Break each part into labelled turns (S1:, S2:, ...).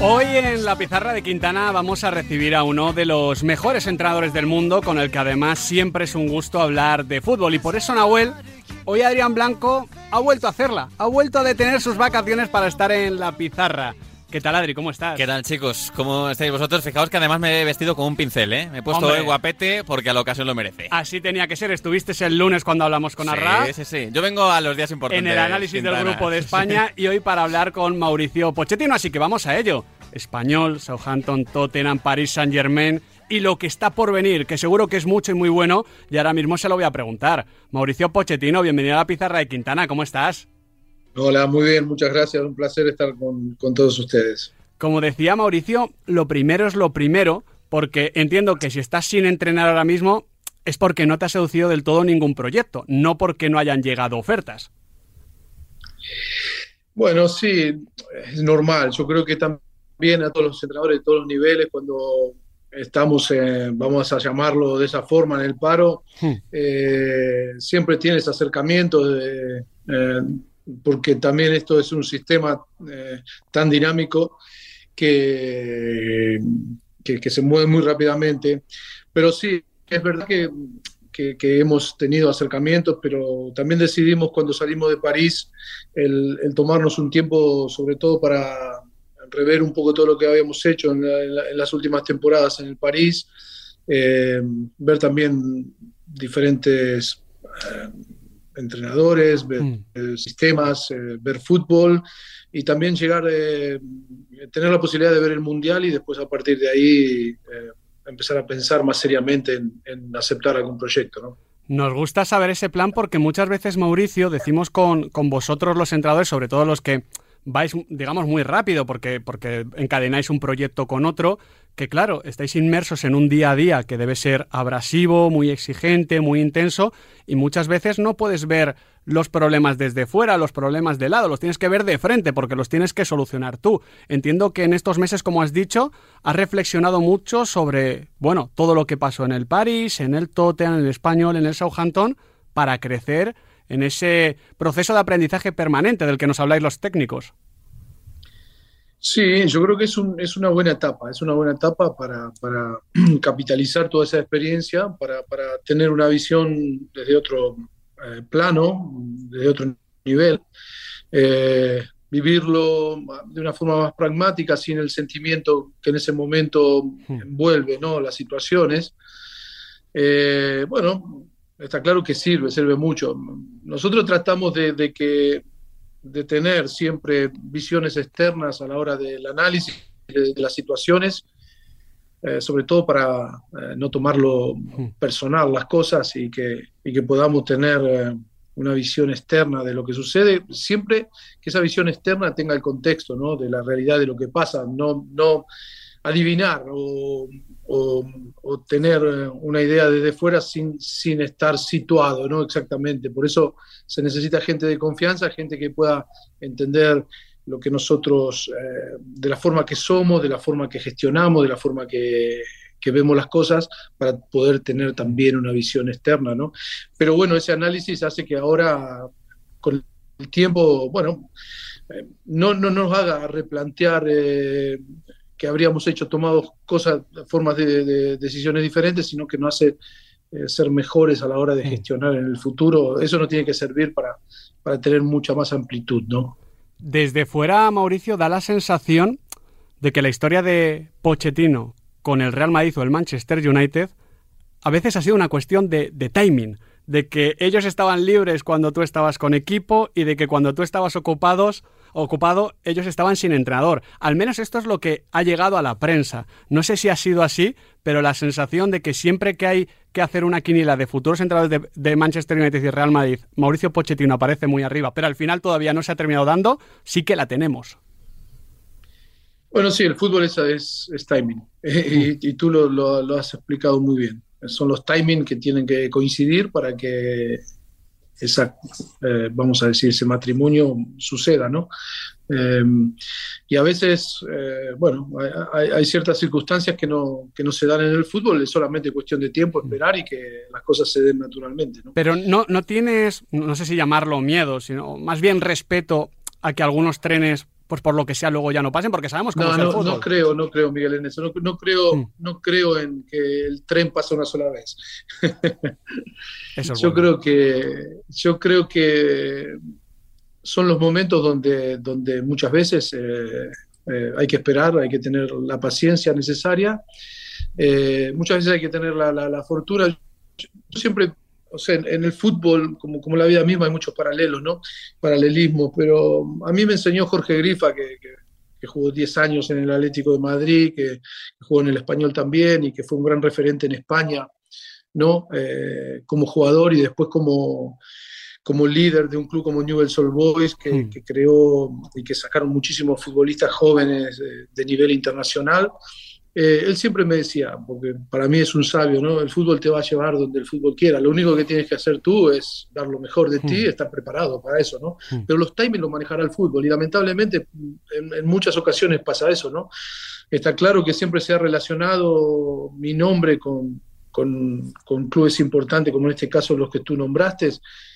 S1: Hoy en la pizarra de Quintana vamos a recibir a uno de los mejores entrenadores del mundo, con el que además siempre es un gusto hablar de fútbol. Y por eso, Nahuel, hoy Adrián Blanco ha vuelto a hacerla, ha vuelto a detener sus vacaciones para estar en la pizarra. ¿Qué tal, Adri? ¿Cómo estás?
S2: ¿Qué tal, chicos? ¿Cómo estáis vosotros? Fijaos que además me he vestido con un pincel, ¿eh? Me he puesto
S1: Hombre.
S2: el guapete porque a la ocasión lo merece.
S1: Así tenía que ser. Estuviste el lunes cuando hablamos con Arra.
S2: Sí, sí, sí. Yo vengo a los días importantes.
S1: en el análisis del grupo de España y hoy para hablar con Mauricio Pochettino, así que vamos a ello. Español, Southampton, Tottenham, París Saint Germain y lo que está por venir, que seguro que es mucho y muy bueno, y ahora mismo se lo voy a preguntar. Mauricio Pochettino, bienvenido a la pizarra de Quintana, ¿cómo estás?
S3: Hola, muy bien, muchas gracias. Un placer estar con, con todos ustedes.
S1: Como decía Mauricio, lo primero es lo primero, porque entiendo que si estás sin entrenar ahora mismo es porque no te ha seducido del todo ningún proyecto, no porque no hayan llegado ofertas.
S3: Bueno, sí, es normal. Yo creo que también a todos los entrenadores de todos los niveles, cuando estamos, eh, vamos a llamarlo de esa forma, en el paro,
S1: Hmm.
S3: eh, siempre tienes acercamiento, de, eh, porque también esto es un sistema eh, tan dinámico que, que, que se mueve muy rápidamente. Pero sí, es verdad que, que, que hemos tenido acercamientos, pero también decidimos cuando salimos de París el, el tomarnos un tiempo, sobre todo para rever un poco todo lo que habíamos hecho en, la- en la- en las últimas temporadas en el París, eh, ver también diferentes eh, entrenadores, ver
S1: Mm.
S3: eh, sistemas, eh, ver fútbol y también llegar, eh, tener la posibilidad de ver el Mundial y después a partir de ahí empezar a pensar más seriamente en, en aceptar algún proyecto, ¿no?
S1: Nos gusta saber ese plan porque muchas veces, Mauricio, decimos con, con vosotros los entrenadores, sobre todo los que vais, digamos, muy rápido porque, porque encadenáis un proyecto con otro, que claro, estáis inmersos en un día a día que debe ser abrasivo, muy exigente, muy intenso, y muchas veces no puedes ver los problemas desde fuera, los problemas de lado, los tienes que ver de frente porque los tienes que solucionar tú. Entiendo que en estos meses, como has dicho, has reflexionado mucho sobre, bueno, todo lo que pasó en el París, en el Tottenham, en el Español, en el Southampton, para crecer en ese proceso de aprendizaje permanente del que nos habláis los técnicos.
S3: Sí, yo creo que es, un- es una buena etapa, es una buena etapa para, para capitalizar toda esa experiencia, para, para tener una visión desde otro eh, plano, desde otro nivel, eh, vivirlo de una forma más pragmática, sin el sentimiento que en ese momento envuelve ¿no? las situaciones. Eh, bueno, está claro que sirve, sirve mucho. Nosotros tratamos de, de que de tener siempre visiones externas a la hora del análisis de, de las situaciones, eh, sobre todo para eh, no tomarlo personal las cosas y que, y que podamos tener eh, una visión externa de lo que sucede, siempre que esa visión externa tenga el contexto ¿no? de la realidad de lo que pasa, no, no adivinar o, o, tener eh, una idea desde fuera sin, sin estar situado ¿no? exactamente. Por eso se necesita gente de confianza, gente que pueda entender lo que nosotros, eh, de la forma que somos, de la forma que gestionamos, de la forma que, que vemos las cosas, para poder tener también una visión externa, ¿no? Pero bueno, ese análisis hace que ahora, con el tiempo, bueno, eh, no, no nos haga replantear eh, que habríamos hecho, tomado cosas, formas de, de decisiones diferentes, sino que nos hace eh, ser mejores a la hora de gestionar en el futuro. Eso no tiene que servir para, para tener mucha más amplitud, ¿no?
S1: Desde fuera, Mauricio, da la sensación de que la historia de Pochettino con el Real Madrid o el Manchester United a veces ha sido una cuestión de, de timing, de que ellos estaban libres cuando tú estabas con equipo y de que cuando tú estabas ocupados ocupado, ellos estaban sin entrenador. Al menos esto es lo que ha llegado a la prensa. No sé si ha sido así, pero la sensación de que siempre que hay que hacer una quiniela de futuros entrenadores de, de Manchester United y Real Madrid, Mauricio Pochettino aparece muy arriba, pero al final todavía no se ha terminado dando, sí que la tenemos.
S3: Bueno, sí, el fútbol es, es, es timing y, y, tú lo, lo, lo, has explicado muy bien. Son los timing que tienen que coincidir para que esa, eh, vamos a decir, ese matrimonio suceda, ¿no? Eh, y a veces, eh, bueno, hay, ciertas circunstancias que no, que no se dan en el fútbol, es solamente cuestión de tiempo, esperar y que las cosas se den naturalmente.
S1: Pero no, no tienes, no sé si llamarlo miedo, sino más bien respeto a que algunos trenes pues por lo que sea luego ya no pasen, porque sabemos cómo
S3: no,
S1: es el fútbol.
S3: No creo, no creo, Miguel, en eso. No, creo, mm. no creo en que el tren pase una sola vez. yo creo que yo creo que son los momentos donde, donde muchas veces eh, eh, hay que esperar, hay que tener la paciencia necesaria. Eh, muchas veces hay que tener la, la, fortuna. Yo siempre o sea, en, el fútbol, como, como la vida misma, hay muchos paralelos, ¿no? Paralelismo, pero a mí me enseñó Jorge Grifa, que, que, jugó 10 años en el Atlético de Madrid, que, jugó en el Español también y que fue un gran referente en España, ¿no? Eh, como jugador y después como, como líder de un club como Newell's Old Boys, que, hmm. que creó y que sacaron muchísimos futbolistas jóvenes de nivel internacional. Eh, él siempre me decía, porque para mí es un sabio, ¿no? El fútbol te va a llevar donde el fútbol quiera. Lo único que tienes que hacer tú es dar lo mejor de ti y hmm. estar preparado para eso, ¿no? Hmm. Pero los timings los manejará el fútbol y lamentablemente en, muchas ocasiones pasa eso, ¿no? Está claro que siempre se ha relacionado mi nombre con, con, clubes importantes, como en este caso los que tú nombraste.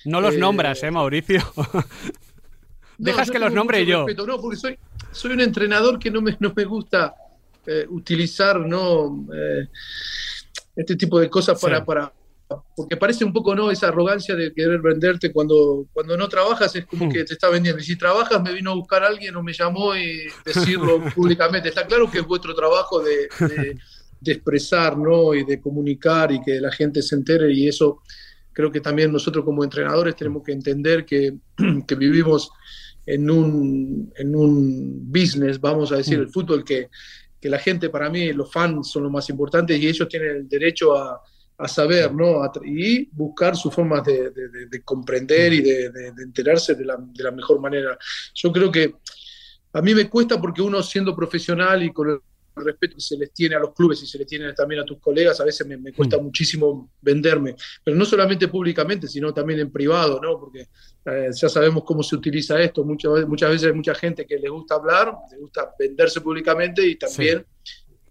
S1: No los eh, nombras, ¿eh, Mauricio? Dejas que los nombre yo.
S3: no, porque soy, soy un entrenador que no me, no me gusta eh, utilizar ¿no? Eh, este tipo de cosas para, para, porque parece un poco no esa arrogancia de querer venderte cuando, cuando no trabajas es como hmm. que te está vendiendo y si trabajas me vino a buscar alguien o me llamó y decirlo públicamente está claro que es vuestro trabajo de, de, expresar ¿no? y de comunicar y que la gente se entere y eso creo que también nosotros como entrenadores tenemos que entender que, que vivimos en un, en un business, vamos a decir, hmm. el fútbol que que la gente, para mí, los fans son los más importantes y ellos tienen el derecho a, a saber, ¿no? y buscar sus formas de, de, comprender y de, enterarse de la, de la, mejor manera. Yo creo que a mí me cuesta porque uno siendo profesional y con respeto que se les tiene a los clubes y se les tiene también a tus colegas, a veces me, cuesta mm. muchísimo venderme, pero no solamente públicamente, sino también en privado, ¿no? Porque eh, ya sabemos cómo se utiliza esto, muchas, muchas veces hay mucha gente que le gusta hablar, le gusta venderse públicamente y también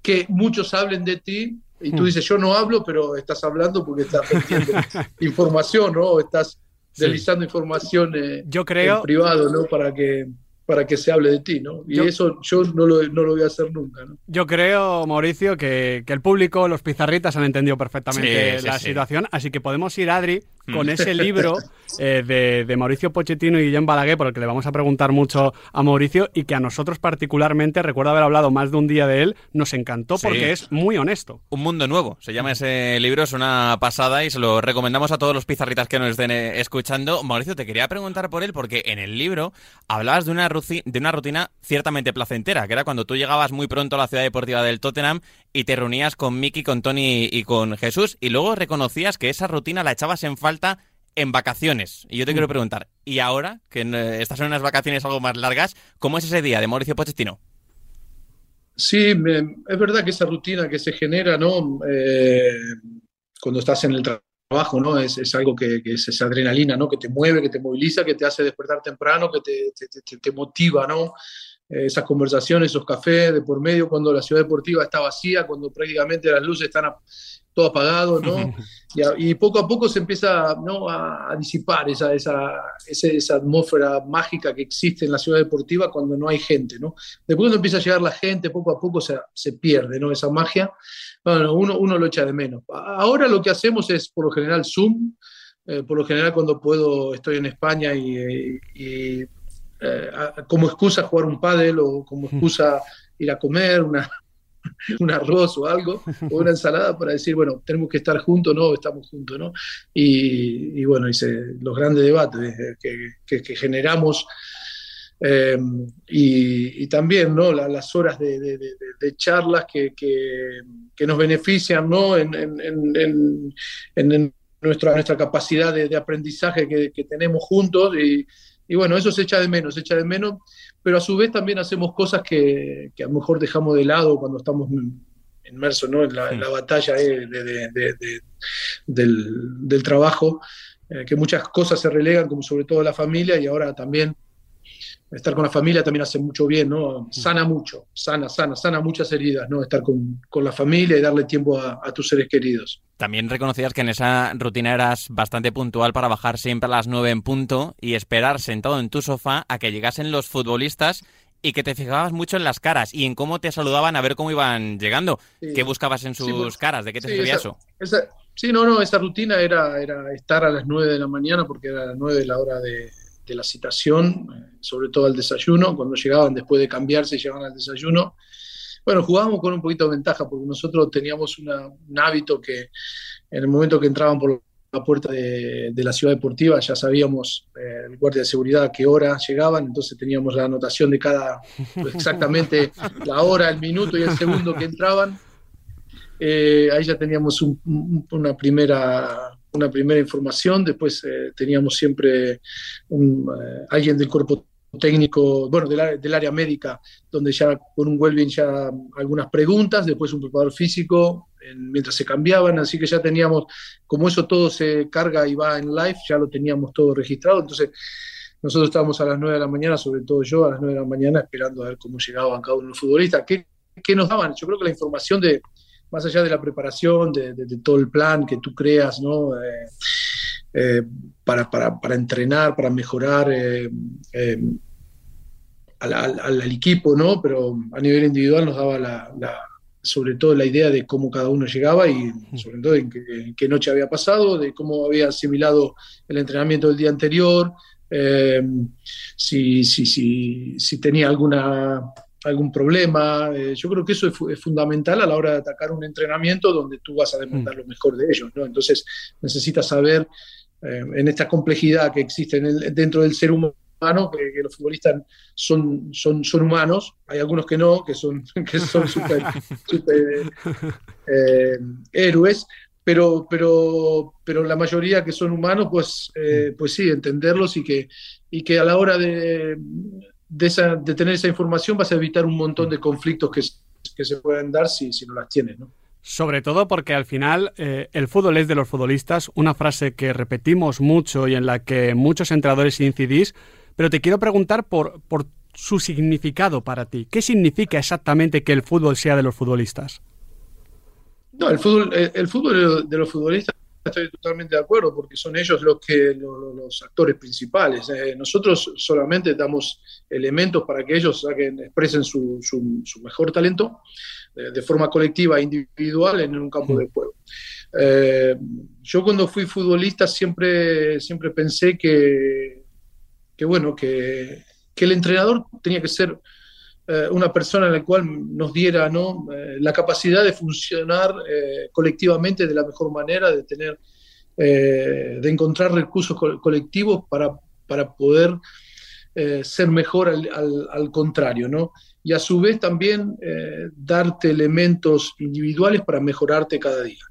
S3: que muchos hablen de ti y tú mm. dices, yo no hablo, pero estás hablando porque estás vendiendo información, ¿no? Estás deslizando información eh,
S1: yo creo,
S3: en privado, ¿no? Para que para que se hable de ti, ¿no? Y eso yo no lo, no lo, voy a hacer nunca, ¿no?
S1: Yo creo, Mauricio, que, que el público, los pizarritas han entendido perfectamente la situación, así que podemos ir, Adri, con ese libro eh, de, de, Mauricio Pochettino y Guillem Balaguer, por el que le vamos a preguntar mucho a Mauricio y que a nosotros particularmente, recuerdo haber hablado más de un día de él, nos encantó porque es muy honesto.
S2: Un mundo nuevo, se llama ese libro, es una pasada y se lo recomendamos a todos los pizarritas que nos estén eh, escuchando. Mauricio, te quería preguntar por él porque en el libro hablabas de una, de una rutina ciertamente placentera, que era cuando tú llegabas muy pronto a la ciudad deportiva del Tottenham y te reunías con Miki, con Tony y con Jesús y luego reconocías que esa rutina la echabas en falta en vacaciones. Y yo te quiero mm. preguntar, ¿y ahora que eh, estás en unas vacaciones algo más largas, cómo es ese día de Mauricio Pochettino?
S3: Sí, es verdad que esa rutina que se genera, ¿no? Eh, cuando estás en el trabajo, ¿no? Es, algo que, es esa adrenalina, ¿no? Que te mueve, que te moviliza, que te hace despertar temprano, que te, te motiva, ¿no? Eh, esas conversaciones, esos cafés de por medio, cuando la ciudad deportiva está vacía, cuando prácticamente las luces están a, todo apagado, ¿no? Y, poco a poco se empieza ¿no? a, disipar esa, esa, esa, atmósfera mágica que existe en la ciudad deportiva cuando no hay gente, ¿no? Después cuando empieza a llegar la gente, poco a poco se, se pierde, ¿no? Esa magia, bueno, uno, uno lo echa de menos. Ahora lo que hacemos es, por lo general, Zoom, eh, por lo general cuando puedo estoy en España y, y eh, como excusa jugar un pádel o como excusa ir a comer una, un arroz o algo, o una ensalada para decir, bueno, tenemos que estar juntos, no, estamos juntos, ¿no? Y, bueno, hice los grandes debates que, generamos eh, y, también, ¿no? las horas de, charlas que, nos benefician, ¿no? En, nuestra, capacidad de, aprendizaje que, tenemos juntos y, y bueno, eso se echa de menos, se echa de menos pero a su vez también hacemos cosas que, que a lo mejor dejamos de lado cuando estamos inmersos ¿no? en, la, batalla eh, del, del, trabajo, eh, que muchas cosas se relegan, como sobre todo la familia, y ahora también estar con la familia también hace mucho bien, ¿no? Sana mucho, sana, sana, sana muchas heridas, ¿no? Estar con, con la familia y darle tiempo a, tus seres queridos.
S2: También reconocías que en esa rutina eras bastante puntual para bajar siempre a las nueve en punto y esperar sentado en tu sofá a que llegasen los futbolistas y que te fijabas mucho en las caras y en cómo te saludaban a ver cómo iban llegando. ¿Qué buscabas en sus pues, caras? ¿De qué te servía eso?
S3: sí, no, no, esa rutina era, era estar a las 9 de la mañana porque era a las 9 de la hora de, la citación, eh, sobre todo al desayuno, cuando llegaban después de cambiarse y llegaban al desayuno. Bueno, jugábamos con un poquito de ventaja porque nosotros teníamos un hábito que en el momento que entraban por la puerta de, la ciudad deportiva, ya sabíamos eh, el guardia de seguridad a qué hora llegaban, entonces teníamos la anotación de cada, exactamente la hora, el minuto y el segundo que entraban. Eh, ahí ya teníamos una, primera, una primera información, después eh, teníamos siempre alguien del cuerpo técnico, bueno, del, área médica, donde ya con un Welvin ya algunas preguntas, después un preparador físico, mientras se cambiaban, así que ya teníamos, como eso todo se carga y va en live, ya lo teníamos todo registrado, entonces nosotros estábamos a las 9 de la mañana, sobre todo yo a las 9 de la mañana, esperando a ver cómo llegaban cada uno los futbolistas, ¿Qué, qué nos daban? Yo creo que la información de, más allá de la preparación, de, todo el plan que tú creas, ¿no? Eh, eh, para, para, para, entrenar, para mejorar eh, al, al, equipo, ¿no? Pero a nivel individual nos daba la, sobre todo la idea de cómo cada uno llegaba y sobre todo en qué, noche había pasado, de cómo había asimilado el entrenamiento del día anterior, eh, si, si, si, si, tenía alguna, algún problema. Eh, yo creo que eso es, fundamental a la hora de atacar un entrenamiento donde tú vas a demandar lo mejor de ellos. ¿no? Entonces necesitas saber eh, en esta complejidad que existe dentro del ser humano que, los futbolistas son, son, son humanos, hay algunos que no, que son, que son super, eh, héroes, pero, pero, pero la mayoría que son humanos, pues, eh, pues sí, entenderlos y que, y que a la hora de, de, esa, de, tener esa información vas a evitar un montón de conflictos que, que se pueden dar si, si no las tienes, ¿no?
S1: Sobre todo porque al final eh, el fútbol es de los futbolistas, una frase que repetimos mucho y en la que muchos entrenadores incidís, pero te quiero preguntar por, por su significado para ti. ¿Qué significa exactamente que el fútbol sea de los futbolistas?
S3: No, el fútbol, el, fútbol de los futbolistas estoy totalmente de acuerdo porque son ellos los que los, actores principales. Eh, nosotros solamente damos elementos para que ellos expresen su, su, mejor talento eh, de forma colectiva e individual en un campo de juego. Eh, yo cuando fui futbolista siempre, siempre pensé que que bueno, que, el entrenador tenía que ser eh, una persona en la cual nos diera ¿no? Eh, la capacidad de funcionar eh, colectivamente de la mejor manera, de tener, de encontrar recursos colectivos para, para poder ser mejor al, al, contrario, ¿no? Y a su vez también darte elementos individuales para mejorarte cada día.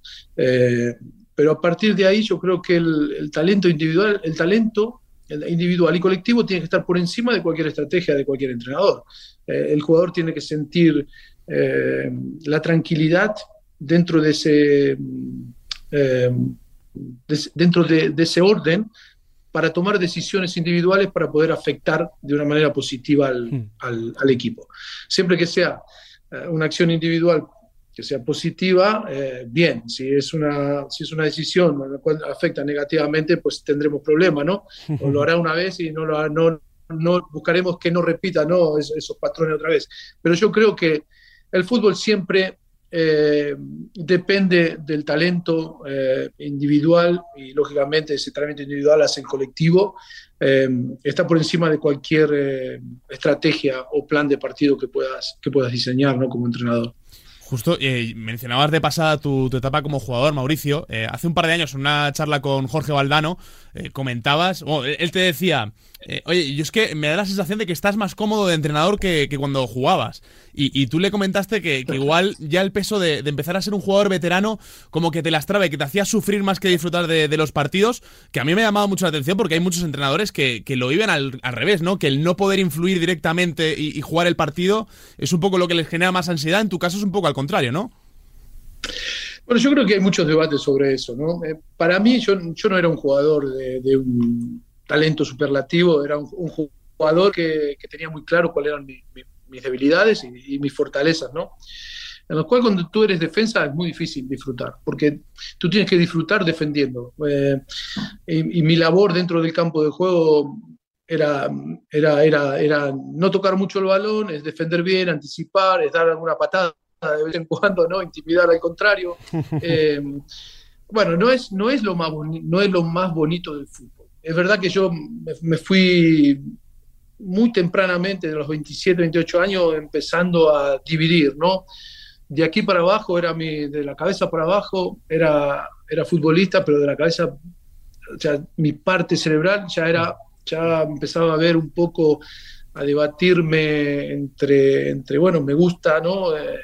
S3: pero a partir de ahí yo creo que el, el talento individual, el talento individual y colectivo tiene que estar por encima de cualquier estrategia de cualquier entrenador. Eh, el jugador tiene que sentir eh, la tranquilidad dentro de ese, eh, dentro de, ese orden para tomar decisiones individuales para poder afectar de una manera positiva al, hmm. al equipo. Siempre que sea una acción individual que sea positiva, eh, bien. Si es, una, si es una decisión la cual afecta negativamente, pues tendremos problemas, ¿no? O lo hará una vez y no, lo, no, no buscaremos que no repita ¿no? esos patrones otra vez. Pero yo creo que el fútbol siempre eh, depende del talento eh, individual y lógicamente ese talento individual hace el colectivo. está por encima de cualquier estrategia o plan de partido que puedas, que puedas diseñar ¿no? como entrenador.
S4: Justo, eh, mencionabas de pasada tu, etapa como jugador, Mauricio. Eh, hace un par de años, en una charla con Jorge Valdano, eh, comentabas, él te decía, oye, yo es que me da la sensación de que estás más cómodo de entrenador que, cuando jugabas. Y, tú le comentaste que, igual ya el peso de, empezar a ser un jugador veterano como que te lastraba y que te hacía sufrir más que disfrutar de, los partidos, que a mí me ha llamado mucho la atención porque hay muchos entrenadores que, lo viven al, revés, ¿no? Que el no poder influir directamente y, jugar el partido es un poco lo que les genera más ansiedad. En tu caso es un poco al contrario, ¿no?
S3: Bueno, yo creo que hay muchos debates sobre eso, ¿no? Eh, para mí, yo, no era un jugador de un talento superlativo, era un, jugador que, tenía muy claro cuáles eran mis debilidades y, mis fortalezas, ¿no? En lo cual cuando tú eres defensa es muy difícil disfrutar, porque tú tienes que disfrutar defendiendo. Eh, y, mi labor dentro del campo de juego era, era, era, era no tocar mucho el balón, es defender bien, anticipar, es dar alguna patada de vez en cuando, ¿no? Intimidar al contrario. Eh, bueno, no es, no, es lo más no es lo más bonito del fútbol. Es verdad que yo me, fui muy tempranamente, de los 27, 28 años, empezando a dividir, ¿no? De aquí para abajo era mi, de la cabeza para abajo era, era futbolista, pero de la cabeza, o sea, mi parte cerebral ya era ya empezaba a ver un poco, a debatirme entre, entre bueno, me gusta, ¿no? Eh,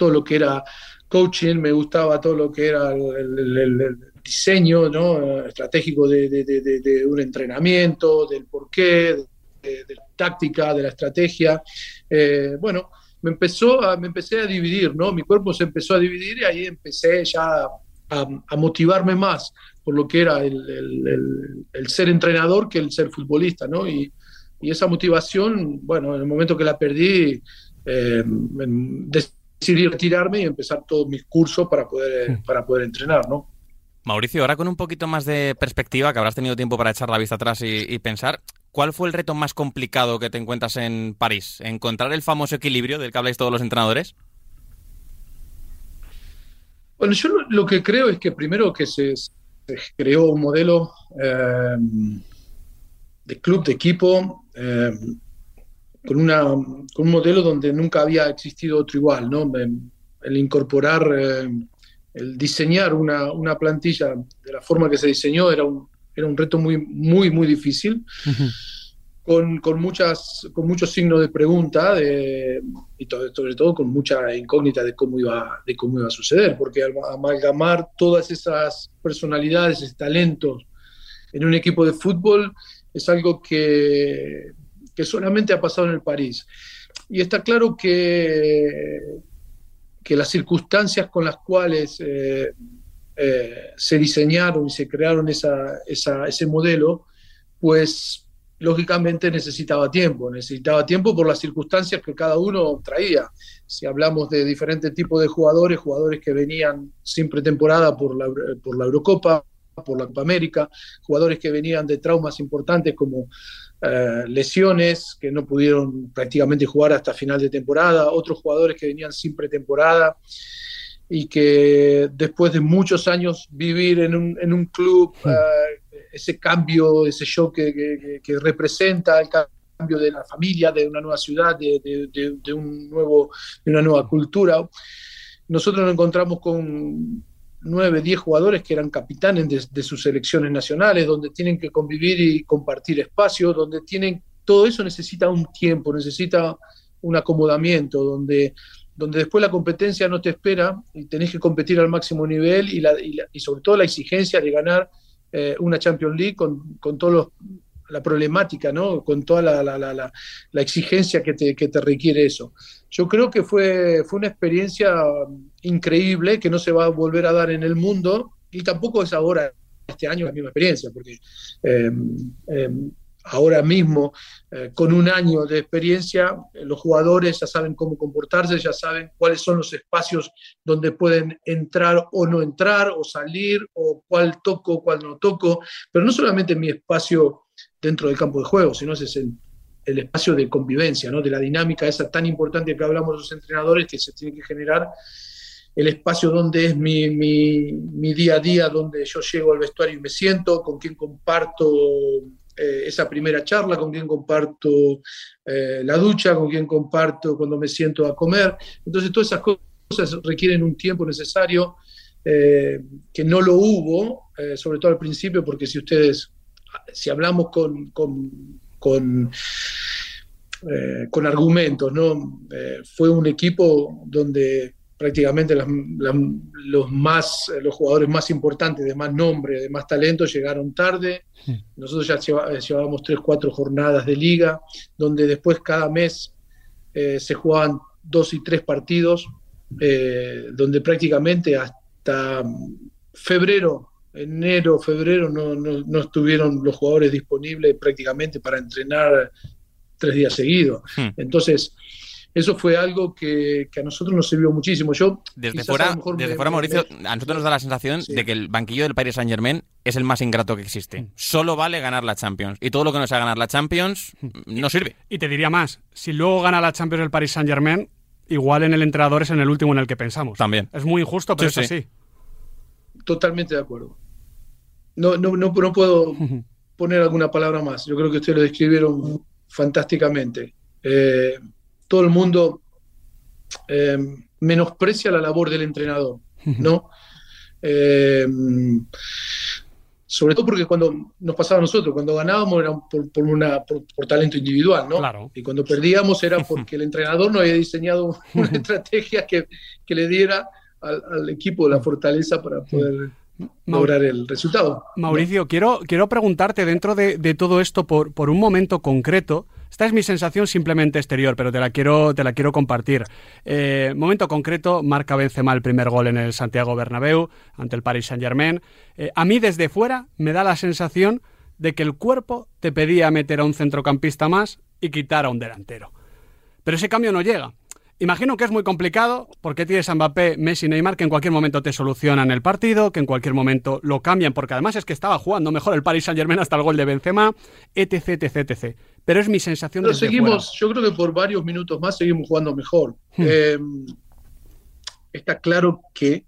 S3: todo lo que era coaching, me gustaba todo lo que era el, diseño, ¿no? Estratégico de, un entrenamiento, del porqué, de, la táctica, de la estrategia. Eh, bueno, me, empezó a, me empecé a dividir, ¿no? Mi cuerpo se empezó a dividir y ahí empecé ya a, motivarme más por lo que era el, ser entrenador que el ser futbolista, ¿no? Y, esa motivación, bueno, en el momento que la perdí, eh, decidí retirarme y empezar todos mis cursos para poder, para poder entrenar, ¿no?
S2: Mauricio, ahora con un poquito más de perspectiva, que habrás tenido tiempo para echar la vista atrás y, pensar, ¿cuál fue el reto más complicado que te encuentras en París? ¿Encontrar el famoso equilibrio del que habláis todos los entrenadores?
S3: Bueno, yo lo, que creo es que primero que se, creó un modelo eh, de club, de equipo, eh, con, una, con un modelo donde nunca había existido otro igual, ¿no? El incorporar, eh, el diseñar una, una, plantilla de la forma que se diseñó era un, era un reto muy, muy, muy difícil con, muchas, con muchos signos de pregunta y sobre todo con mucha incógnita de cómo, iba, de cómo iba a suceder, porque al amalgamar todas esas personalidades, talentos en un equipo de fútbol es algo que, solamente ha pasado en el París. Y está claro que, que las circunstancias con las cuales eh, eh, se diseñaron y se crearon esa, ese modelo, pues lógicamente necesitaba tiempo, necesitaba tiempo por las circunstancias que cada uno traía. Si hablamos de diferentes tipos de jugadores, jugadores que venían sin pretemporada por la, por la Eurocopa, por la Copa América, jugadores que venían de traumas importantes como eh, lesiones, que no pudieron prácticamente jugar hasta final de temporada, otros jugadores que venían sin pretemporada y que después de muchos años vivir en un, en un club... Eh, ese cambio, ese shock que, representa el cambio de la familia, de una nueva ciudad, de, un nuevo, de una nueva cultura. Nosotros nos encontramos con nueve, diez jugadores que eran capitanes de, sus selecciones nacionales, donde tienen que convivir y compartir espacios, donde tienen, todo eso necesita un tiempo, necesita un acomodamiento, donde, donde después la competencia no te espera y tenés que competir al máximo nivel y, sobre todo la exigencia de ganar eh, una Champions League con, con toda la problemática, ¿no? con toda la, la, la, la exigencia que te, que te, requiere eso. Yo creo que fue, fue una experiencia increíble que no se va a volver a dar en el mundo y tampoco es ahora, este año, la misma experiencia, porque eh, eh, ahora mismo, eh, con un año de experiencia, eh, los jugadores ya saben cómo comportarse, ya saben cuáles son los espacios donde pueden entrar o no entrar, o salir, o cuál toco, cuál no toco, pero no solamente mi espacio dentro del campo de juego, sino ese es el, espacio de convivencia, ¿no? de la dinámica esa tan importante que hablamos los entrenadores, que se tiene que generar el espacio donde es mi, mi, mi, día a día, donde yo llego al vestuario y me siento, con quien comparto eh, esa primera charla, con quien comparto eh, la ducha, con quien comparto cuando me siento a comer. Entonces todas esas cosas requieren un tiempo necesario eh, que no lo hubo, sobre todo al principio, porque si ustedes, si hablamos con, con, con con argumentos, ¿no? fue un equipo donde prácticamente los, más, los jugadores más importantes, de más nombre, de más talento, llegaron tarde. Nosotros ya llevábamos tres, cuatro jornadas de liga, donde después cada mes eh, se jugaban dos y tres partidos, eh, donde prácticamente hasta febrero, enero, febrero, no, no, estuvieron los jugadores disponibles prácticamente para entrenar tres días seguidos. Hmm. Entonces, eso fue algo que, que, a nosotros nos sirvió muchísimo. Yo
S2: desde fuera, desde fuera Mauricio, a nosotros nos da la sensación de que el banquillo del Paris Saint Germain es el más ingrato que existe. Mm. Solo vale ganar la Champions y todo lo que no sea ganar la Champions mm. no sirve.
S1: Y te diría más, si luego gana la Champions el Paris Saint Germain, igual en el entrenador es en el último en el que pensamos.
S2: También.
S1: Es muy injusto, pero es así.
S3: Totalmente de acuerdo. No, no, no, no puedo poner alguna palabra más. Yo creo que ustedes lo describieron fantásticamente. Eh, todo el mundo eh, menosprecia la labor del entrenador, ¿no? Eh, sobre todo porque cuando nos pasaba a nosotros, cuando ganábamos era por, una, por, talento individual, ¿no?
S1: Claro.
S3: Y cuando perdíamos era porque el entrenador no había diseñado una estrategia que, que le diera al, al, equipo la fortaleza para poder lograr el resultado.
S1: Mauricio, quiero, quiero preguntarte dentro de, de todo esto por, por un momento concreto. Esta es mi sensación simplemente exterior, pero te la quiero, te la quiero compartir. Eh, momento concreto, marca Benzema el primer gol en el Santiago Bernabéu ante el Paris Saint Germain. Eh, a mí desde fuera me da la sensación de que el cuerpo te pedía meter a un centrocampista más y quitar a un delantero. Pero ese cambio no llega. Imagino que es muy complicado porque tienes a Mbappé, Messi, Neymar que en cualquier momento te solucionan el partido, que en cualquier momento lo cambian, porque además es que estaba jugando mejor el Paris Saint Germain hasta el gol de Benzema, etc, etc, etc. Pero es mi sensación
S3: Pero seguimos, yo creo que por varios minutos más seguimos jugando mejor. Hmm. Em, está claro que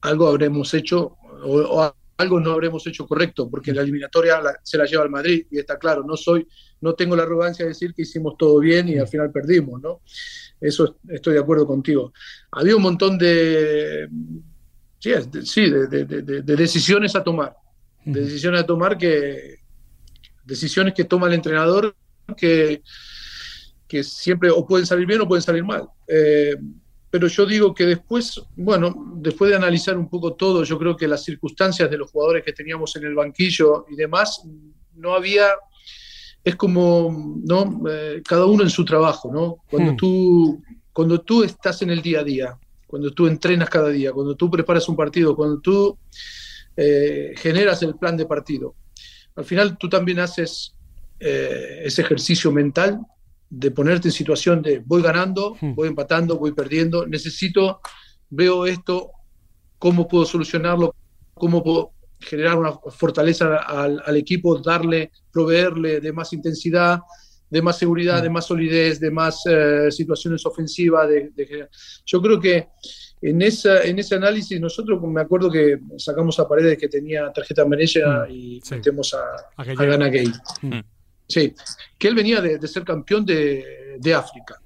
S3: algo habremos hecho o, algo no habremos hecho correcto, porque la eliminatoria se la lleva al Madrid y está claro, no soy no tengo la arrogancia de decir que hicimos todo bien y al final perdimos, ¿no? Eso estoy de acuerdo contigo. Había un montón de, sí, de, decisiones a tomar, de decisiones a tomar que, decisiones que toma el entrenador que, que siempre o pueden salir bien o pueden salir mal. Eh, pero yo digo que después, bueno, después de analizar un poco todo, yo creo que las circunstancias de los jugadores que teníamos en el banquillo y demás, no había es como, ¿no? Eh, cada uno en su trabajo, ¿no? Cuando, hmm. tú, cuando tú estás en el día a día, cuando tú entrenas cada día, cuando tú preparas un partido, cuando tú eh, generas el plan de partido, al final tú también haces eh, ese ejercicio mental de ponerte en situación de voy ganando, hmm. voy empatando, voy perdiendo, necesito, veo esto, cómo puedo solucionarlo, cómo puedo generar una fortaleza al, equipo, darle, proveerle de más intensidad, de más seguridad, de más solidez, de más eh, situaciones ofensivas. De, yo creo que en, esa, en ese análisis nosotros me acuerdo que sacamos a Paredes que tenía tarjeta amarilla mm, y metemos a, a, Gana Gay. Mm. Sí, que él venía de, ser campeón de, África.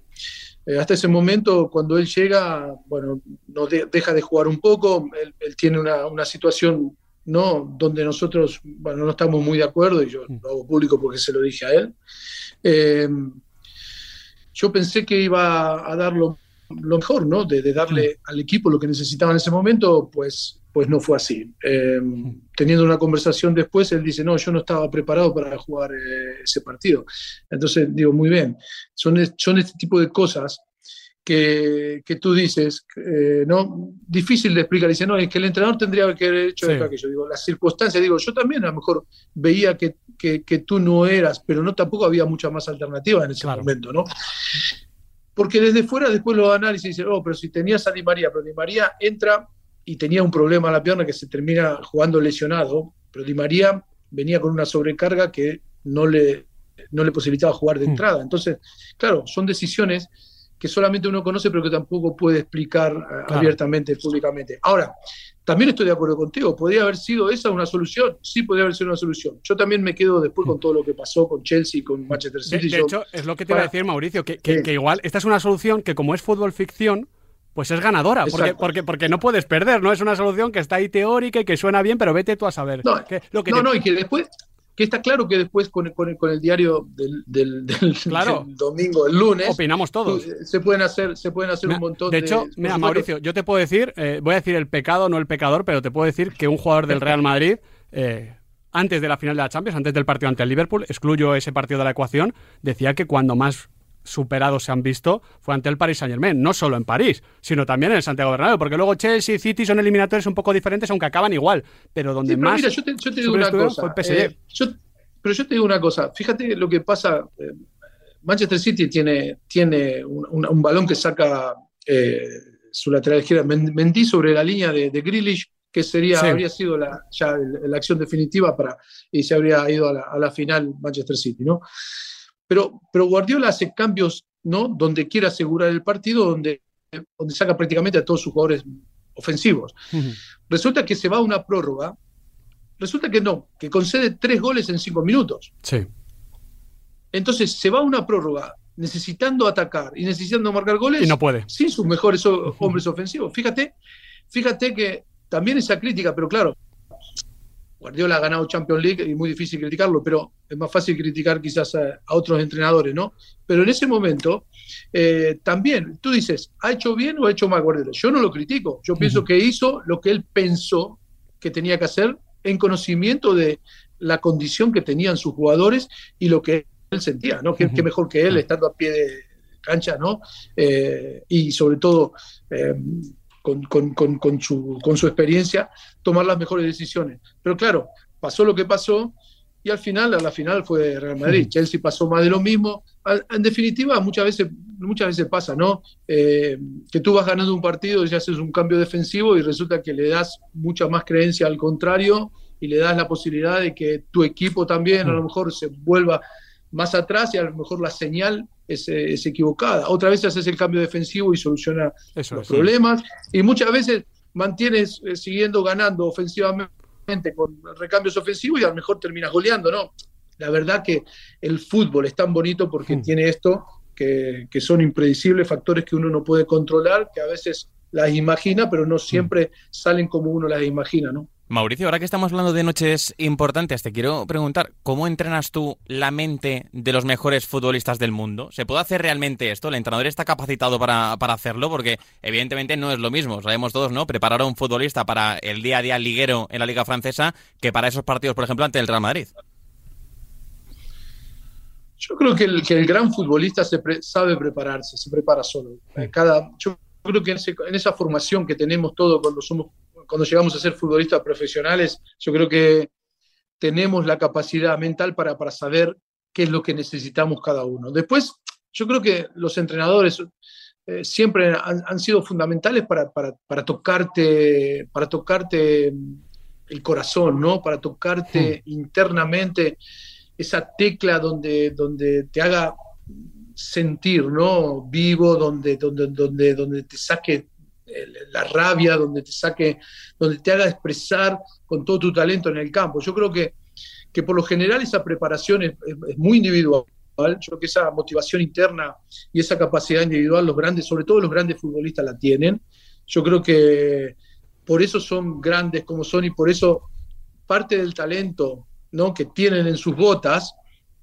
S3: Eh, hasta ese momento, cuando él llega, bueno, no deja de jugar un poco, él, él tiene una, una, situación ¿no? donde nosotros bueno, no estamos muy de acuerdo, y yo mm. lo hago público porque se lo dije a él. Eh, yo pensé que iba a dar lo, mejor, ¿no? De, darle mm. al equipo lo que necesitaba en ese momento, pues, pues no fue así. Eh, mm. teniendo una conversación después, él dice, no, yo no estaba preparado para jugar eh, ese partido. Entonces, digo, muy bien, son, son este tipo de cosas que, que tú dices, eh, ¿no? Difícil de explicar. Dice, no, es que el entrenador tendría que haber hecho esto, aquello. Digo, las circunstancias, digo, yo también a lo mejor veía que, que, que, tú no eras, pero no tampoco había mucha más alternativa en ese momento, ¿no? Porque desde fuera, después los análisis dicen, oh, pero si tenías a Di María, pero Di María entra y tenía un problema en la pierna que se termina jugando lesionado, pero Di María venía con una sobrecarga que no le, no le posibilitaba jugar de hmm. entrada. Entonces, claro, son decisiones que solamente uno conoce, pero que tampoco puede explicar eh, abiertamente, públicamente. Ahora, también estoy de acuerdo contigo, ¿podría haber sido esa una solución? Sí, podría haber sido una solución. Yo también me quedo después con todo lo que pasó con Chelsea, con Manchester City.
S1: De, hecho, es lo que te iba a decir, Mauricio, que, que, igual esta es una solución que como es fútbol ficción, pues es ganadora, porque, porque, porque, no puedes perder, ¿no? Es una solución que está ahí teórica y que suena bien, pero vete tú a saber.
S3: No,
S1: lo
S3: que no, no, y que después, que está claro que después con, con, con el diario del, del, domingo, el lunes,
S1: opinamos todos.
S3: Eh, se pueden hacer, se pueden hacer un montón
S1: de. De hecho, mira, Mauricio, yo te puedo decir, eh, voy a decir el pecado, no el pecador, pero te puedo decir que un jugador del Real Madrid. Eh, antes de la final de la Champions, antes del partido ante el Liverpool, excluyo ese partido de la ecuación, decía que cuando más superados se han visto fue ante el Paris Saint Germain, no solo en París, sino también en el Santiago Bernabéu, porque luego Chelsea y City son eliminatorios un poco diferentes, aunque acaban igual, pero donde más
S3: mira, yo te, digo una cosa, eh, pero yo te digo una cosa, fíjate lo que pasa, eh, Manchester City tiene, tiene un, balón que saca eh, su lateral izquierda, Mendy sobre la línea de, de Grealish, que sería, habría sido la, ya la acción definitiva para, y se habría ido a la, a la, final Manchester City, ¿no? Pero, pero Guardiola hace cambios, ¿no? Donde quiere asegurar el partido, donde, donde saca prácticamente a todos sus jugadores ofensivos. Resulta que se va a una prórroga, resulta que no, que concede tres goles en cinco minutos.
S1: Sí.
S3: Entonces se va a una prórroga necesitando atacar y necesitando marcar goles
S1: y no puede.
S3: sin sus mejores hombres ofensivos. Fíjate, fíjate que también esa crítica, pero claro, Guardiola ha ganado Champions League y muy difícil criticarlo, pero es más fácil criticar quizás a, otros entrenadores, ¿no? Pero en ese momento, eh, también, tú dices, ¿ha hecho bien o ha hecho mal Guardiola? Yo no lo critico, yo pienso que hizo lo que él pensó que tenía que hacer en conocimiento de la condición que tenían sus jugadores y lo que él sentía, ¿no? Que, mejor que él estando a pie de cancha, ¿no? Eh, y sobre todo eh, con, con, su, con su experiencia, tomar las mejores decisiones. Pero claro, pasó lo que pasó y al final, a la final fue Real Madrid. Chelsea pasó más de lo mismo. En definitiva, muchas veces, muchas veces pasa, ¿no? Eh, que tú vas ganando un partido y haces un cambio defensivo y resulta que le das mucha más creencia al contrario y le das la posibilidad de que tu equipo también a lo mejor se vuelva más atrás y a lo mejor la señal es, equivocada. Otra vez haces el cambio defensivo y soluciona los problemas. Y muchas veces mantienes eh, siguiendo ganando ofensivamente con recambios ofensivos y a lo mejor terminas goleando, ¿no? La verdad que el fútbol es tan bonito porque hmm. tiene esto, que, que, son impredecibles, factores que uno no puede controlar, que a veces las imagina, pero no hmm. siempre salen como uno las imagina, ¿no?
S2: Mauricio, ahora que estamos hablando de noches importantes, te quiero preguntar, ¿cómo entrenas tú la mente de los mejores futbolistas del mundo? ¿Se puede hacer realmente esto? ¿El entrenador está capacitado para, hacerlo? Porque evidentemente no es lo mismo, sabemos todos, ¿no? Preparar a un futbolista para el día a día liguero en la Liga Francesa que para esos partidos, por ejemplo, ante el Real Madrid.
S3: Yo creo que el, que el gran futbolista se sabe prepararse, se prepara solo. Cada, yo creo que en, esa formación que tenemos todos cuando somos cuando llegamos a ser futbolistas profesionales, yo creo que tenemos la capacidad mental para, para saber qué es lo que necesitamos cada uno. Después, yo creo que los entrenadores eh, siempre han, sido fundamentales para, para, para, tocarte, para tocarte el corazón, ¿no? Para tocarte internamente esa tecla donde, donde te haga sentir, ¿no? Vivo, donde, donde, donde, donde te saque la rabia, donde te saque, donde te haga expresar con todo tu talento en el campo. Yo creo que, que por lo general esa preparación es, muy individual. Yo creo que esa motivación interna y esa capacidad individual, los grandes, sobre todo los grandes futbolistas la tienen. Yo creo que por eso son grandes como son y por eso parte del talento ¿no? que tienen en sus botas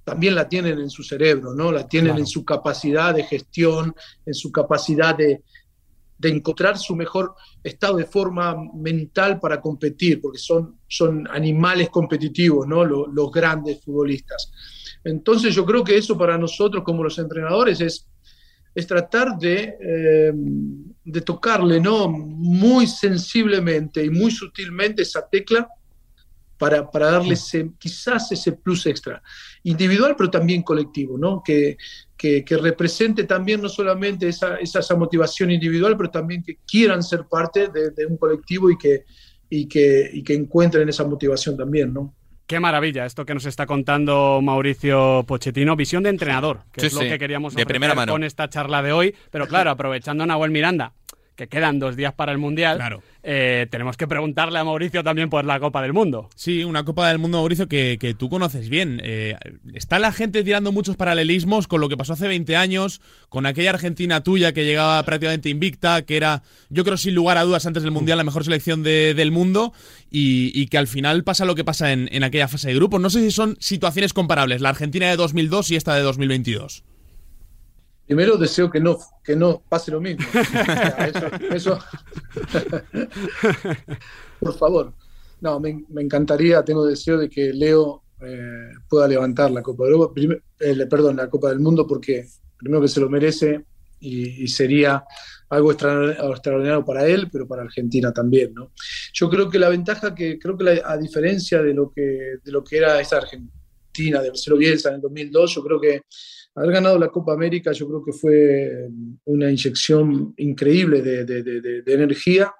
S3: también la tienen en su cerebro, ¿no? La tienen en su capacidad de gestión, en su capacidad de, de encontrar su mejor estado de forma mental para competir, porque son, son animales competitivos, ¿no? Los, grandes futbolistas. Entonces yo creo que eso para nosotros como los entrenadores es, es tratar de, eh, de tocarle ¿no? muy sensiblemente y muy sutilmente esa tecla para, para darle quizás ese plus extra, individual pero también colectivo, ¿no? que, que, represente también no solamente esa, esa, motivación individual, pero también que quieran ser parte de, un colectivo y que, y, que, y que encuentren esa motivación también. ¿no?
S1: Qué maravilla esto que nos está contando Mauricio Pochettino, visión de entrenador, que es lo que queríamos
S2: de primera mano.
S1: con esta charla de hoy. Pero claro, aprovechando a Nahuel Miranda, que quedan dos días para el Mundial,
S4: claro.
S1: Eh, tenemos que preguntarle a Mauricio también por la Copa del Mundo.
S4: Sí, una Copa del Mundo, Mauricio, que, tú conoces bien. Eh, está la gente tirando muchos paralelismos con lo que pasó hace 20 años, con aquella Argentina tuya que llegaba prácticamente invicta, que era, yo creo, sin lugar a dudas, antes del Mundial, la mejor selección del mundo, y, que al final pasa lo que pasa en, en aquella fase de grupos. No sé si son situaciones comparables, la Argentina de 2002 y esta de 2022
S3: primero deseo que no, que no pase lo mismo. eso, por favor. No, me, encantaría, tengo deseo de que Leo eh, pueda levantar la Copa de Europa, eh, perdón, la Copa del Mundo, porque primero que se lo merece y, sería algo extraordinario para él, pero para Argentina también, ¿no? Yo creo que la ventaja que, creo que a diferencia de lo que, de lo que era esa Argentina, de Marcelo Bielsa en el 2002, yo creo que haber ganado la Copa América, yo creo que fue una inyección increíble de, de, de, energía,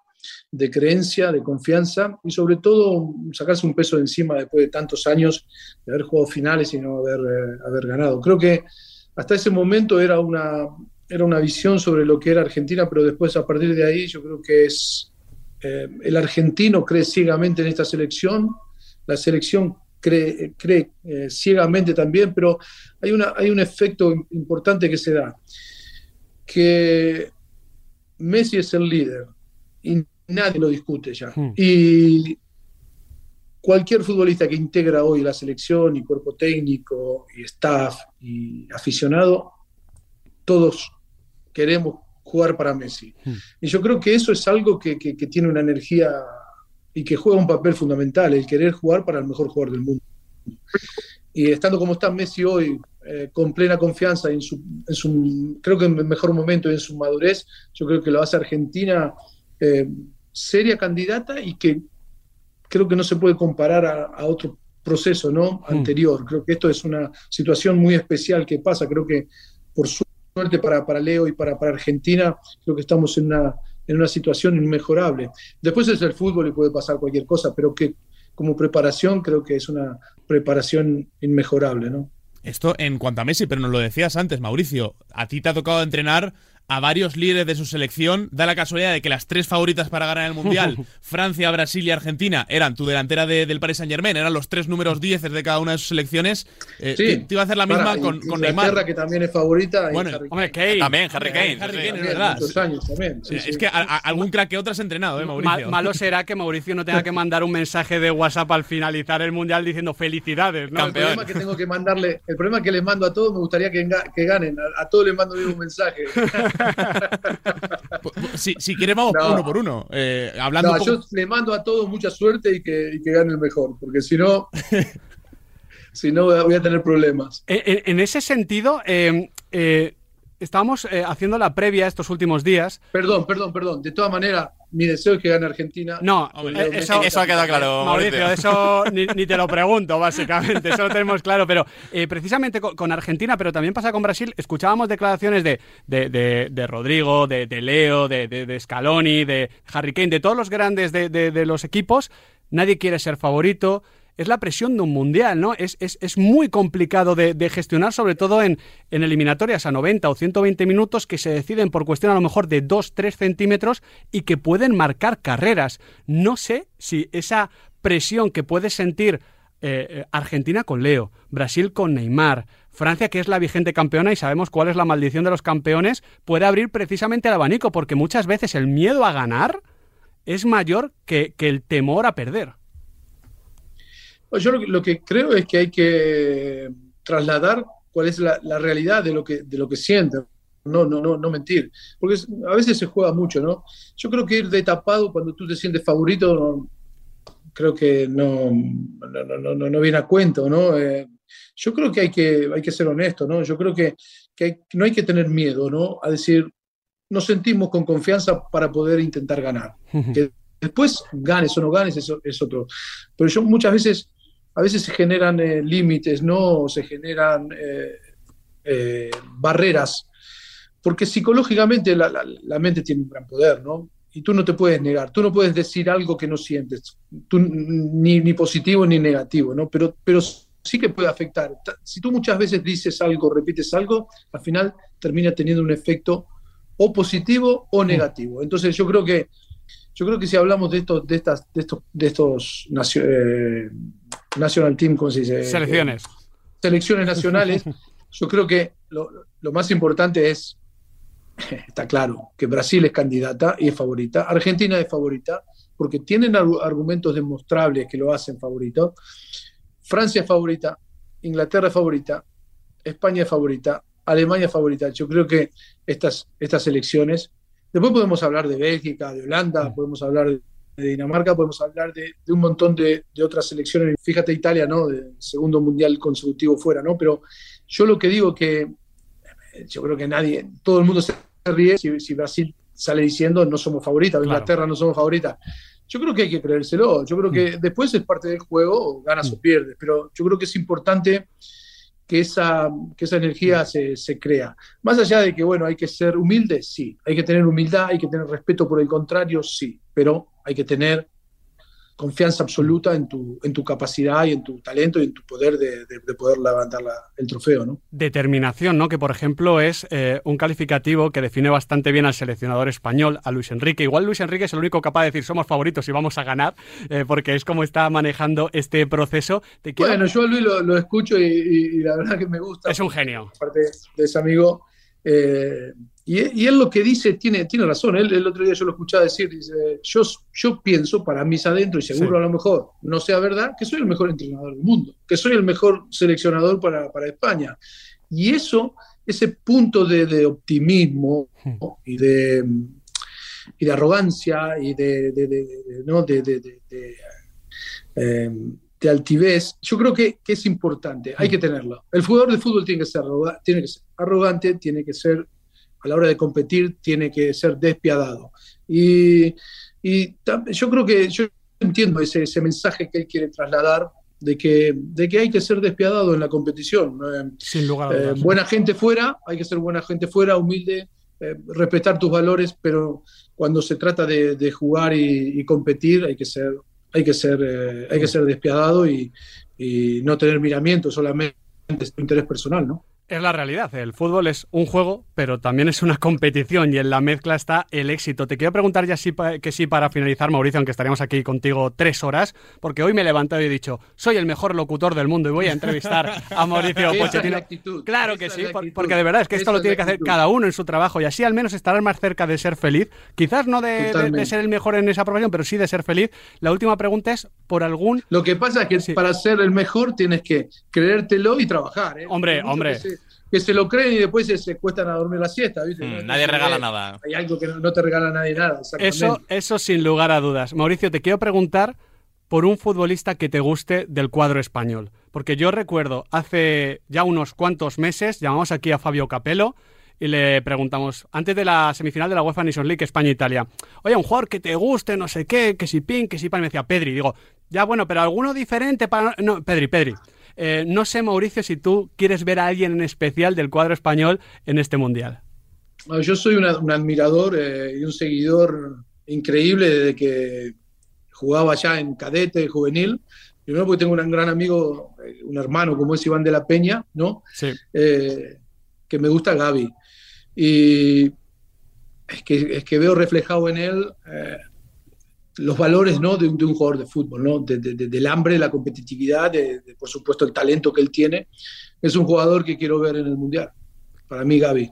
S3: de creencia, de confianza y sobre todo sacarse un peso de encima después de tantos años de haber jugado finales y no haber, eh, haber ganado. Creo que hasta ese momento era una, era una visión sobre lo que era Argentina, pero después a partir de ahí yo creo que es eh, el argentino cree ciegamente en esta selección, la selección cree, cree eh, ciegamente también, pero hay, una, hay un efecto importante que se da, que Messi es el líder y nadie lo discute ya.
S1: Hmm.
S3: Y cualquier futbolista que integra hoy la selección y cuerpo técnico y staff y aficionado, todos queremos jugar para Messi.
S1: Hmm.
S3: Y yo creo que eso es algo que, que- que tiene una energía y que juega un papel fundamental, el querer jugar para el mejor jugador del mundo. Y estando como está Messi hoy, eh, con plena confianza en su, en su, creo que en el mejor momento y en su madurez, yo creo que lo hace Argentina eh, seria candidata y que creo que no se puede comparar a, a otro proceso ¿no?
S1: Mm.
S3: anterior. Creo que esto es una situación muy especial que pasa. Creo que por suerte para, para Leo y para, para Argentina, creo que estamos en una, en una situación inmejorable. Después es el fútbol y puede pasar cualquier cosa, pero que como preparación creo que es una preparación inmejorable. ¿no?
S4: Esto en cuanto a Messi, pero nos lo decías antes, Mauricio. A ti te ha tocado entrenar a varios líderes de su selección. Da la casualidad de que las tres favoritas para ganar el Mundial, Francia, Brasil y Argentina, eran tu delantera de- del Paris Saint Germain, eran los tres números 10 de cada una de sus selecciones. Eh,
S3: Sí.
S4: te, te iba a hacer la misma
S3: Para,
S4: con,
S3: y-
S4: con
S3: Inglaterra,
S4: Neymar.
S3: que también es favorita. y
S4: Bueno,
S3: Harry
S1: Hombre,
S3: Kane.
S1: Kane.
S2: También, Harry Kane.
S4: Harry Kane, es verdad.
S3: muchos años también. sí, sí.
S4: Es que a- a- algún crack que otro has entrenado, ¿eh,
S1: Ma-
S4: Mauricio?
S1: malo será que Mauricio no tenga que mandar un mensaje de WhatsApp al finalizar el Mundial diciendo felicidades, ¿no?
S3: el
S2: Campeón.
S3: problema que tengo que mandarle, el problema que les mando a todos, me gustaría que ganen. A, a todos les mando un mensaje.
S4: Si, si quieres, vamos
S3: No.
S4: uno por uno. Eh, hablando
S3: No,
S4: un poco-
S3: yo le mando a todos mucha suerte y que, y que gane el mejor, porque si no, si no voy a- tener problemas.
S1: En ese sentido, eh, eh, estábamos eh, haciendo la previa estos últimos días.
S3: Perdón, perdón, perdón. De todas maneras, mi deseo es que gane Argentina.
S1: No,
S4: Hombre,
S1: eh, eso,
S2: ha quedado claro,
S1: Mauricio,
S2: Mauricio.
S1: eso ni, ni te lo pregunto, básicamente, eso lo tenemos claro, pero eh, precisamente con, con Argentina, pero también pasa con Brasil, escuchábamos declaraciones de, de, de- de Rodrigo, de, de Leo, de, de- de Scaloni, de Harry Kane, de todos los grandes de, de- de los equipos, nadie quiere ser favorito. Es la presión de un mundial, ¿no? Es, es- es muy complicado de, gestionar, sobre todo en, en eliminatorias a 90 o 120 minutos que se deciden por cuestión a lo mejor de 2-3 centímetros y que pueden marcar carreras. No sé si esa presión que puede sentir eh, eh, Argentina con Leo, Brasil con Neymar, Francia, que es la vigente campeona y sabemos cuál es la maldición de los campeones, puede abrir precisamente el abanico, porque muchas veces el miedo a ganar es mayor que, que el temor a perder.
S3: Yo lo, que- lo que creo es que hay que trasladar cuál es la, la realidad de lo que, de lo que sienten. No, no, no, no mentir. Porque es- a veces se juega mucho, ¿no? Yo creo que ir de tapado cuando tú te sientes favorito, no- creo que no, no, no, no- no- no viene a cuento, ¿no? Eh, yo creo que hay que, hay que ser honesto, ¿no? Yo creo que, que hay- no hay que tener miedo, ¿no? A decir, nos sentimos con confianza para poder intentar ganar. Que después ganes o no ganes, eso es otro. Pero yo muchas veces, a veces se generan eh, límites, ¿no? O se generan eh, eh, barreras, porque psicológicamente la, la- la mente tiene un gran poder, ¿no? Y tú no te puedes negar, tú no puedes decir algo que no sientes, tú, ni, ni positivo ni negativo, ¿no? Pero, pero sí que puede afectar. Ta- Si tú muchas veces dices algo, repites algo, al final termina teniendo un efecto o positivo o negativo. Entonces yo creo que yo creo que si hablamos de estos de estas de estos de estos eh, national team, ¿cómo se dice?
S1: Selecciones.
S3: selecciones nacionales, yo creo que lo, lo más importante es, está claro, que Brasil es candidata y es favorita, Argentina es favorita, porque tienen argu- argumentos demostrables que lo hacen favorito, Francia es favorita, Inglaterra es favorita, España es favorita, Alemania es favorita. Yo creo que estas, estas elecciones, después podemos hablar de Bélgica, de Holanda, podemos hablar de, de Dinamarca, podemos hablar de, de un montón de, de otras selecciones. Fíjate Italia, ¿no? De segundo mundial consecutivo fuera, ¿no? Pero yo lo que digo que eh, yo creo que nadie, todo el mundo se ríe si, si Brasil sale diciendo no somos favoritas,
S1: Claro.
S3: Inglaterra no somos favoritas. yo creo que hay que creérselo. Yo creo que después es parte del juego, ganas o pierdes, pero yo creo que es importante que esa, que esa energía se, se, crea. Más allá de que, bueno, hay que ser humilde, sí. Hay que tener humildad, hay que tener respeto por el contrario, sí. Pero hay que tener confianza absoluta en tu, en tu capacidad y en tu talento y en tu poder de, de, de poder levantar la, el trofeo, ¿no?
S1: Determinación, ¿no? Que por ejemplo es eh, un calificativo que define bastante bien al seleccionador español, a Luis Enrique. Igual Luis Enrique es el único capaz de decir somos favoritos y vamos a ganar, eh, porque es como está manejando este proceso.
S3: Te quiero... Bueno, yo a Luis lo, lo escucho y, y, y, la verdad que me gusta.
S1: Es un genio.
S3: Aparte de ese amigo. Eh, y, y, él lo que dice tiene, tiene razón. Él, el otro día yo lo escuchaba decir, dice, yo, yo pienso para mis adentro, y seguro sí. a lo mejor no sea verdad, que soy el mejor entrenador del mundo, que soy el mejor seleccionador para, para España. Y eso, ese punto de, de optimismo ¿no? y, de, y de arrogancia y de, de ¿no? de, eh, de altivez, yo creo que, que, es importante, hay que tenerlo. El jugador de fútbol tiene que ser, tiene que ser arrogante, tiene que ser a la hora de competir tiene que ser despiadado. Y, y yo creo que yo entiendo ese, ese, mensaje que él quiere trasladar de que, de que hay que ser despiadado en la competición.
S1: Sin lugar a dudas.
S3: Eh, buena gente fuera, hay que ser buena gente fuera, humilde, eh, respetar tus valores, pero cuando se trata de, de jugar y, y, competir hay que ser, hay que ser, eh, hay que ser despiadado y, y no tener miramiento solamente tu interés personal, ¿no?
S1: Es la realidad, el fútbol es un juego, pero también es una competición y en la mezcla está el éxito. Te quiero preguntar ya sí, que sí para finalizar, Mauricio, aunque estaríamos aquí contigo tres horas, porque hoy me he levantado y he dicho, soy el mejor locutor del mundo y voy a entrevistar a Mauricio Pochettino.
S3: actitud,
S1: claro que sí, porque de verdad es que esto lo tiene que hacer cada uno en su trabajo y así al menos estarás más cerca de ser feliz. Quizás no de, de, de ser el mejor en esa profesión, pero sí de ser feliz. La última pregunta es, ¿por algún...?
S3: Lo que pasa es que sí. para ser el mejor tienes que creértelo y trabajar. ¿eh?
S1: Hombre, hombre
S3: que se lo creen y después se, se cuestan a dormir la siesta. ¿viste?
S2: Mm, nadie regala nada.
S3: Hay algo que no, no te regala nadie nada.
S1: Eso, eso sin lugar a dudas. Mauricio, te quiero preguntar por un futbolista que te guste del cuadro español. Porque yo recuerdo hace ya unos cuantos meses, llamamos aquí a Fabio Capello y le preguntamos, antes de la semifinal de la UEFA Nations League España-Italia, oye, un jugador que te guste, no sé qué, que si pin, que si pan, y me decía Pedri. Digo, ya bueno, pero alguno diferente para... No, Pedri, Pedri. Eh, no sé, Mauricio, si tú quieres ver a alguien en especial del cuadro español en este Mundial.
S3: Yo soy una, un admirador eh, y un seguidor increíble desde que jugaba ya en cadete, juvenil. Primero porque tengo un gran amigo, eh, un hermano como es Iván de la Peña, ¿no?
S1: Sí.
S3: Eh, que me gusta Gaby. Y es que, es que veo reflejado en él eh, los valores ¿no? de, un, de, un, jugador de fútbol, ¿no? De, de, del hambre, la competitividad, por supuesto el talento que él tiene. Es un jugador que quiero ver en el Mundial. Para mí, Gaby.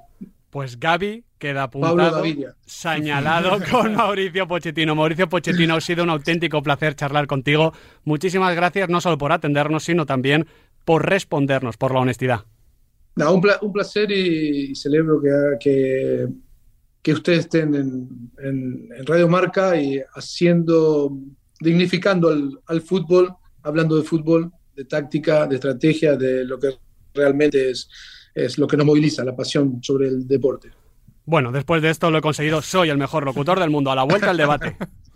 S1: Pues Gaby queda apuntado, señalado con Mauricio Pochettino. Mauricio Pochettino, ha sido un auténtico placer charlar contigo. Muchísimas gracias no solo por atendernos, sino también por respondernos, por la honestidad.
S3: No, un, pla un placer y, y celebro que, que que ustedes estén en, en, en, Radio Marca y haciendo, dignificando al, al, fútbol, hablando de fútbol, de táctica, de estrategia, de lo que realmente es, es lo que nos moviliza, la pasión sobre el deporte.
S1: Bueno, después de esto lo he conseguido, soy el mejor locutor del mundo. A la vuelta al debate.